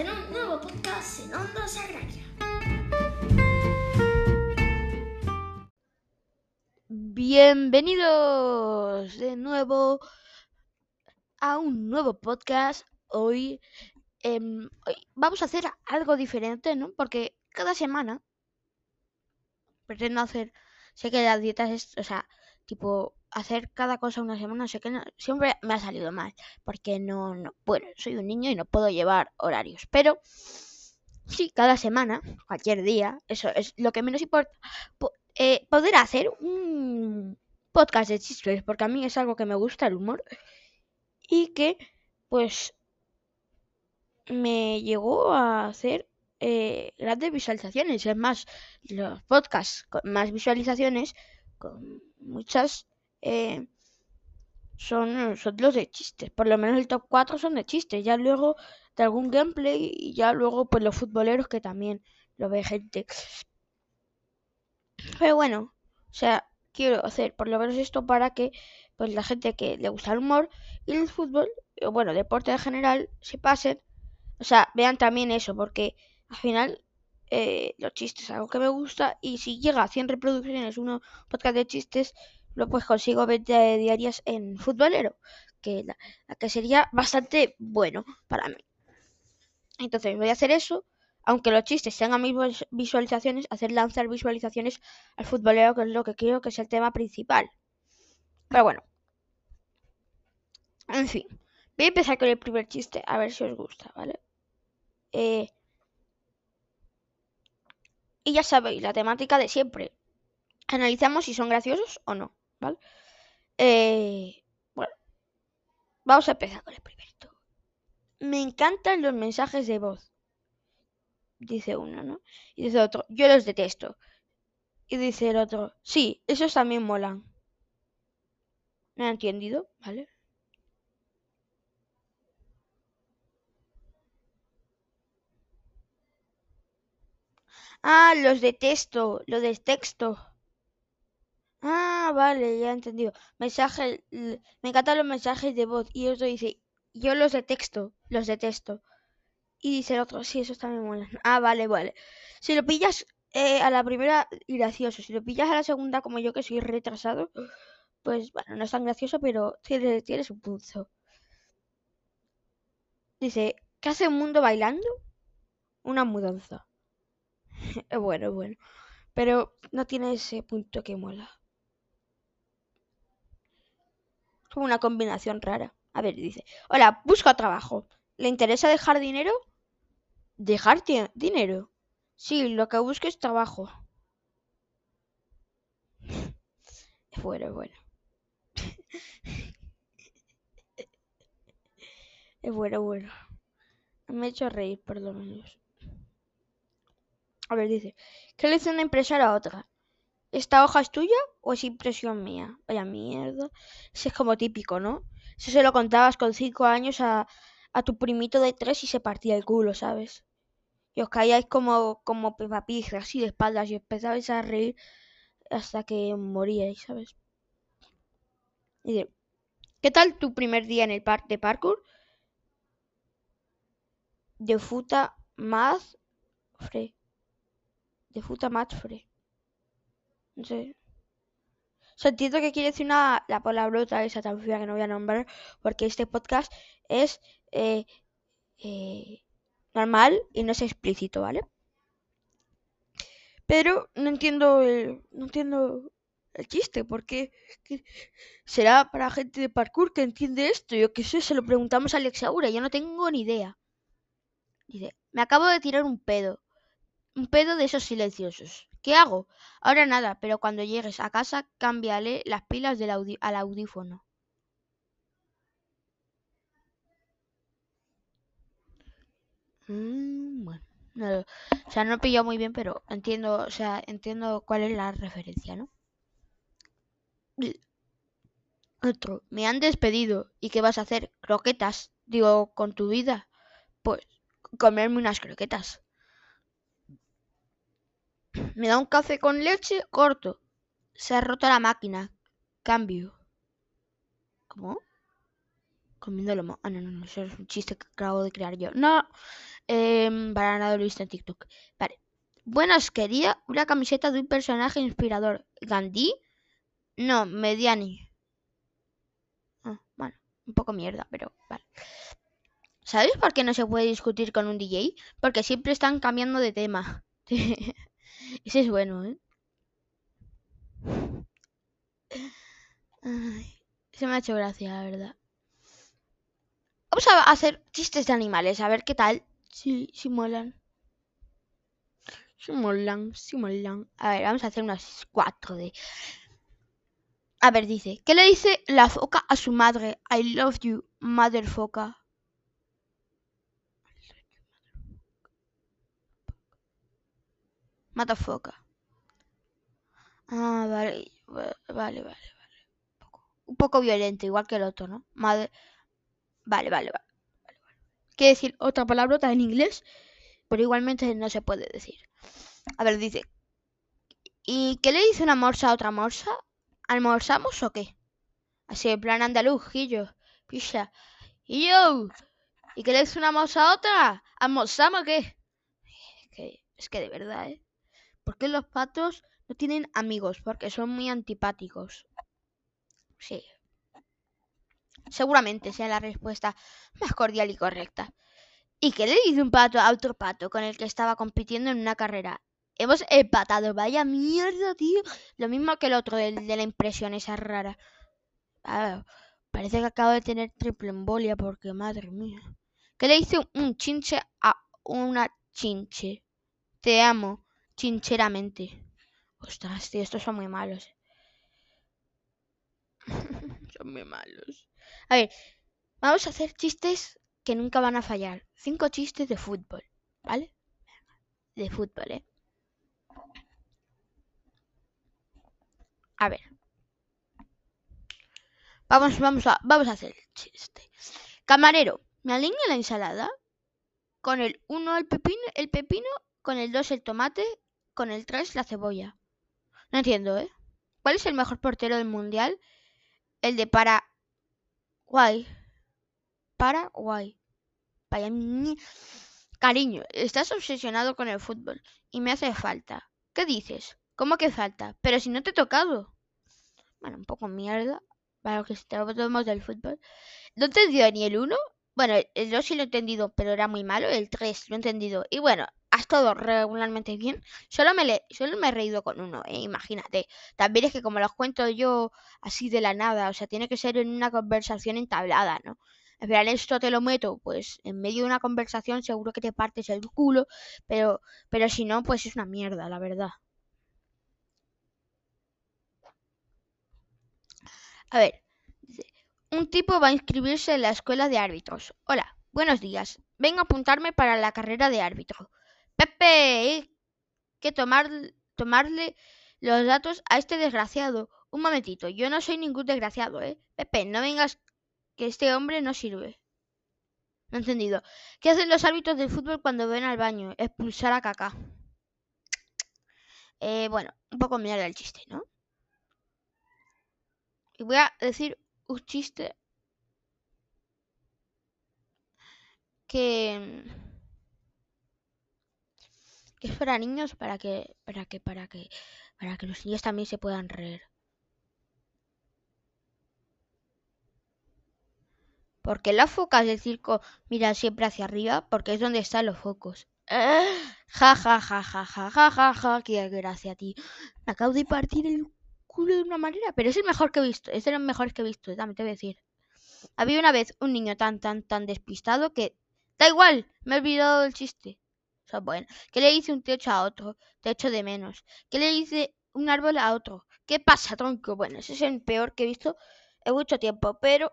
en un nuevo podcast en Onda Sagraria. Bienvenidos de nuevo a un nuevo podcast. Hoy, em, hoy vamos a hacer algo diferente, ¿no? Porque cada semana pretendo hacer, sé que las dietas es, o sea, tipo hacer cada cosa una semana, sé que no- siempre me ha salido mal, porque no, no, bueno, soy un niño y no puedo llevar horarios, pero sí, cada semana, cualquier día, eso es lo que menos importa, po- eh, poder hacer un podcast de chistes, porque a mí es algo que me gusta el humor y que, pues, me llegó a hacer eh, grandes visualizaciones. Es más, los podcasts con más visualizaciones, con muchas, eh, son, son los de chistes. Por lo menos el top 4 son de chistes. Ya luego de algún gameplay y ya luego pues los futboleros que también lo ve gente. Pero bueno, o sea, quiero hacer por lo menos esto para que pues la gente que le gusta el humor y el fútbol, o bueno, deporte en general, se pasen. O sea, vean también eso, porque al final eh, los chistes es algo que me gusta y si llega a 100 reproducciones uno podcast de chistes, lo pues consigo 20 diarias en futbolero, que, la, que sería bastante bueno para mí. Entonces voy a hacer eso, aunque los chistes tengan mis vis- visualizaciones, hacer lanzar visualizaciones al futbolero, que es lo que quiero que es el tema principal. Pero bueno, en fin, voy a empezar con el primer chiste, a ver si os gusta, ¿vale? Eh, y ya sabéis, la temática de siempre. Analizamos si son graciosos o no, ¿vale? Eh, bueno, vamos a empezar con el primerito. Me encantan los mensajes de voz, dice uno, ¿no? Y dice otro, yo los detesto. Y dice el otro, sí, esos también molan. ¿No he entendido? ¿Vale? Ah, los detesto, lo del texto. Ah, vale, ya he entendido. Mensaje, me encantan los mensajes de voz. Y otro dice, yo los de texto, los detesto. Y dice el otro, sí, esos también molan. Ah, vale, vale. Si lo pillas eh, a la primera, gracioso. Si lo pillas a la segunda, como yo que soy retrasado, pues bueno, no es tan gracioso, pero tiene, tiene su punto. Dice, ¿qué hace un mundo bailando? Una mudanza. Bueno, bueno. Pero no tiene ese punto que mola. Como una combinación rara. A ver, dice, hola, busco trabajo. ¿Le interesa dejar dinero? ¿Dejar dinero? Sí, lo que busco es trabajo. Bueno, bueno. Es bueno, bueno. Me ha hecho reír, por lo menos. A ver, dice, ¿qué le dice una impresora a otra? ¿Esta hoja es tuya o es impresión mía? Vaya mierda. Ese es como típico, ¿no? Eso se lo contabas con cinco años a, tu primito de tres y se partía el culo, ¿sabes? Y os caíais como, como Peppa Pig, así de espaldas y empezabais a reír hasta que moríais, ¿sabes? Y ¿qué tal tu primer día en el parque de parkour? De futa más fre. De futa más fre. Sé. O entiendo que quiere decir una, la palabrota esa tan que no voy a nombrar, porque este podcast es eh, eh, normal y no es explícito, ¿vale? Pero no entiendo el, no entiendo el chiste, porque ¿qué- será para gente de parkour que entiende esto. Yo qué sé, se lo preguntamos a Alex Aura, yo no tengo ni idea. Dice, me acabo de tirar un pedo, un pedo de esos silenciosos. ¿Qué hago? Ahora nada, pero cuando llegues a casa, cámbiale las pilas del al audífono. Mm, bueno, no o sea, no he pillado muy bien, pero entiendo, o sea, entiendo cuál es la referencia, ¿no? Otro, me han despedido. ¿Y qué vas a hacer? Croquetas. Digo, con tu vida. Pues, comerme unas croquetas. Me da un café con leche corto. Se ha roto la máquina. Cambio. ¿Cómo? Comiendo lomo. Ah, no, no, no, eso es un chiste que acabo de crear yo. No, em, para nada lo he visto en TikTok. Vale. Buenas, quería una camiseta de un personaje inspirador. ¿Gandhi? No, Mediani. Ah, bueno, un poco mierda, pero vale. ¿Sabes por qué no se puede discutir con un DJ? Porque siempre están cambiando de tema. Ese es bueno, ¿eh? Se me ha hecho gracia, la verdad. Vamos a hacer chistes de animales, a ver qué tal. Si, si molan. Si molan, si molan. A ver, vamos a hacer unas cuatro de... A ver, dice, ¿qué le dice la foca a su madre? I love you, mother foca. Mata foca. Ah, vale, vale, vale, vale. Un poco, violento, igual que el otro, ¿no? Madre... Vale, vale, vale. vale. Quiere decir otra palabrota en inglés, pero igualmente no se puede decir. A ver, dice. ¿Y qué le dice una morsa a otra morsa? ¿Almorzamos o qué? Así, en plan andaluz, Gillo. Picha. Y yo. ¿Y qué le dice una morsa a otra? ¿Almorzamos o qué? Es que, es que de verdad, ¿eh? ¿Por qué los patos no tienen amigos? Porque son muy antipáticos. Sí. Seguramente sea la respuesta más cordial y correcta. ¿Y qué le dice un pato a otro pato con el que estaba compitiendo en una carrera? Hemos empatado, vaya mierda, tío. Lo mismo que el otro, de la impresión esa rara. Ah, parece que acabo de tener triple embolia porque, madre mía. ¿Qué le dice un chinche a una chinche? Te amo, chincheramente. Ostras, estos son muy malos. son muy malos. A ver, vamos a hacer chistes que nunca van a fallar. Cinco chistes de fútbol, ¿vale? De fútbol, ¿eh? A ver. Vamos, vamos a, vamos a hacer el chiste. Camarero, ¿me alinea la ensalada? Con el 1 el pepino, el pepino, con el 2 el tomate, con el 3 la cebolla. No entiendo, ¿eh? ¿Cuál es el mejor portero del mundial? El de Paraguay. Paraguay. Mi... Cariño, estás obsesionado con el fútbol y me hace falta. ¿Qué dices? ¿Cómo que falta? Pero si no te he tocado. Bueno, un poco mierda. Para lo que estamos del fútbol. No entendido ni el 1. Bueno, el 2 sí lo he entendido, pero era muy malo. El 3 lo he entendido. Y bueno, has todo regularmente bien. Solo me, solo me he reído con uno, ¿eh? imagínate. También es que como los cuento yo así de la nada, o sea, tiene que ser en una conversación entablada, ¿no? En plan, esto te lo meto, pues en medio de una conversación seguro que te partes el culo, pero, pero si no, pues es una mierda, la verdad. A ver, un tipo va a inscribirse en la escuela de árbitros. Hola, buenos días. Vengo a apuntarme para la carrera de árbitro. Pepe, que tomar, tomarle los datos a este desgraciado. Un momentito, yo no soy ningún desgraciado, ¿eh? Pepe, no vengas que este hombre no sirve. No entendido. ¿Qué hacen los árbitros del fútbol cuando ven al baño? Expulsar a caca. Eh, bueno, un poco mierda el chiste, ¿no? Y voy a decir un chiste que que es para niños para que para que para que para que los niños también se puedan reír. Porque las focas del circo miran siempre hacia arriba? Porque es donde están los focos. Ja, ja, ja, ja, ja, ja, ja, ja, qué gracia, tío. Me acabo de partir el culo de una manera, pero es el mejor que he visto. Es de los mejores que he visto, también te voy a decir. Había una vez un niño tan, tan, tan despistado que... Da igual, me he olvidado del chiste. O sea, bueno, ¿qué le dice un techo a otro? Te echo de menos. ¿Qué le dice un árbol a otro? ¿Qué pasa, tronco? Bueno, ese es el peor que he visto en mucho tiempo, pero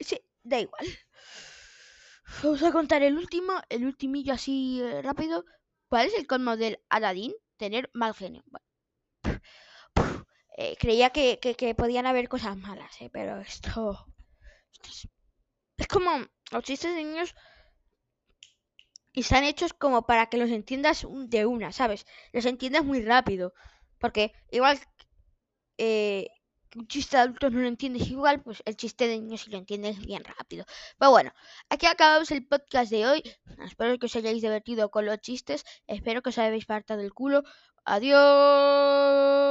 Sí, da igual. Vamos a contar el último, el ultimillo así eh, rápido. ¿Cuál es el colmo del Aladdin? Tener mal genio. Eh, creía que, que, podían haber cosas malas, eh, pero esto, es, como los chistes de niños están hechos como para que los entiendas de una, ¿sabes? Los entiendas muy rápido. Porque igual eh, un chiste de adultos no lo entiendes igual, pues el chiste de niños sí lo entiendes bien rápido. Pero bueno, aquí acabamos el podcast de hoy. Espero que os hayáis divertido con los chistes. Espero que os hayáis partado el culo. Adiós.